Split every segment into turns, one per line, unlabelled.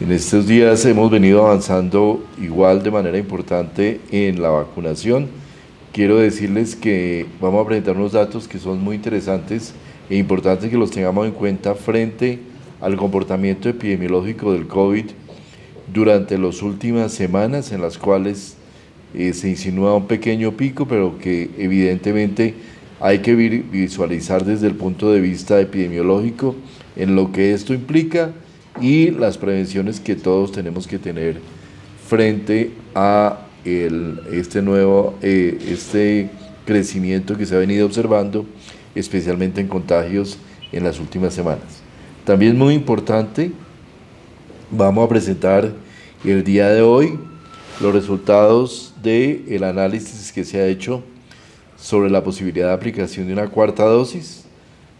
En estos días hemos venido avanzando igual de manera importante en la vacunación. Quiero decirles que vamos a presentar unos datos que son muy interesantes e importantes que los tengamos en cuenta frente al comportamiento epidemiológico del COVID durante las últimas semanas en las cuales eh, se insinúa un pequeño pico, pero que evidentemente hay que visualizar desde el punto de vista epidemiológico en lo que esto implica y las prevenciones que todos tenemos que tener frente a el, este nuevo eh, este crecimiento que se ha venido observando, especialmente en contagios en las últimas semanas. También muy importante, vamos a presentar el día de hoy los resultados del el análisis que se ha hecho sobre la posibilidad de aplicación de una cuarta dosis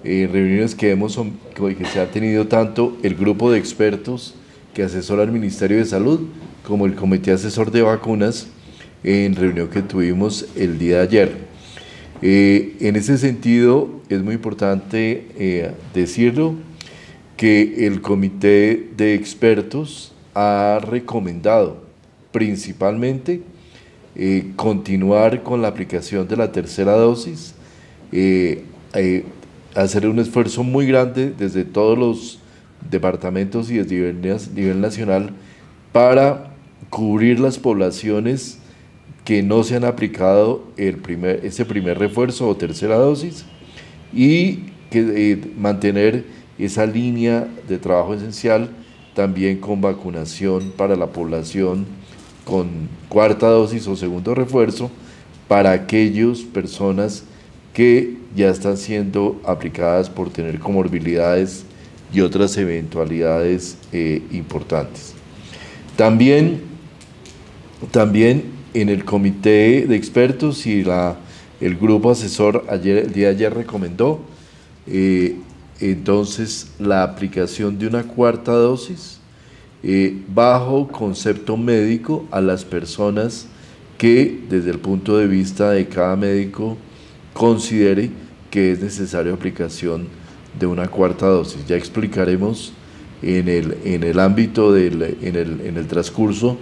eh, reuniones que, hemos, que se ha tenido tanto el grupo de expertos que asesora al Ministerio de Salud como el Comité Asesor de Vacunas en reunión que tuvimos el día de ayer. Eh, en ese sentido, es muy importante eh, decirlo que el Comité de Expertos ha recomendado principalmente continuar con la aplicación de la tercera dosis, hacer un esfuerzo muy grande desde todos los departamentos y desde nivel, nacional para cubrir las poblaciones que no se han aplicado el primer, ese primer refuerzo o tercera dosis y que, eh, mantener esa línea de trabajo esencial también con vacunación para la población con cuarta dosis o segundo refuerzo para aquellas personas que ya están siendo aplicadas por tener comorbilidades y otras eventualidades eh, importantes. También, también en el comité de expertos y la, el grupo asesor ayer, el día de ayer recomendó eh, entonces la aplicación de una cuarta dosis eh, bajo concepto médico a las personas que desde el punto de vista de cada médico considere que es necesaria aplicación de una cuarta dosis. Ya explicaremos en el, en el ámbito, del, en, el, en el transcurso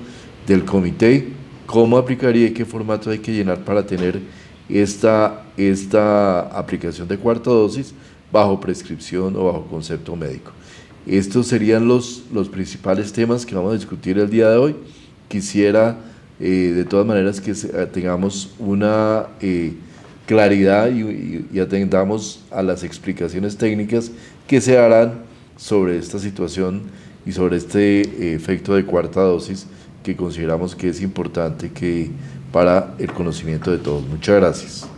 del comité cómo aplicaría y qué formato hay que llenar para tener esta, esta aplicación de cuarta dosis bajo prescripción o bajo concepto médico. Estos serían los, los principales temas que vamos a discutir el día de hoy. Quisiera eh, de todas maneras que tengamos una... Eh, claridad y, atendamos a las explicaciones técnicas que se harán sobre esta situación y sobre este eh, efecto de cuarta dosis que consideramos que es importante que para el conocimiento de todos. Muchas gracias.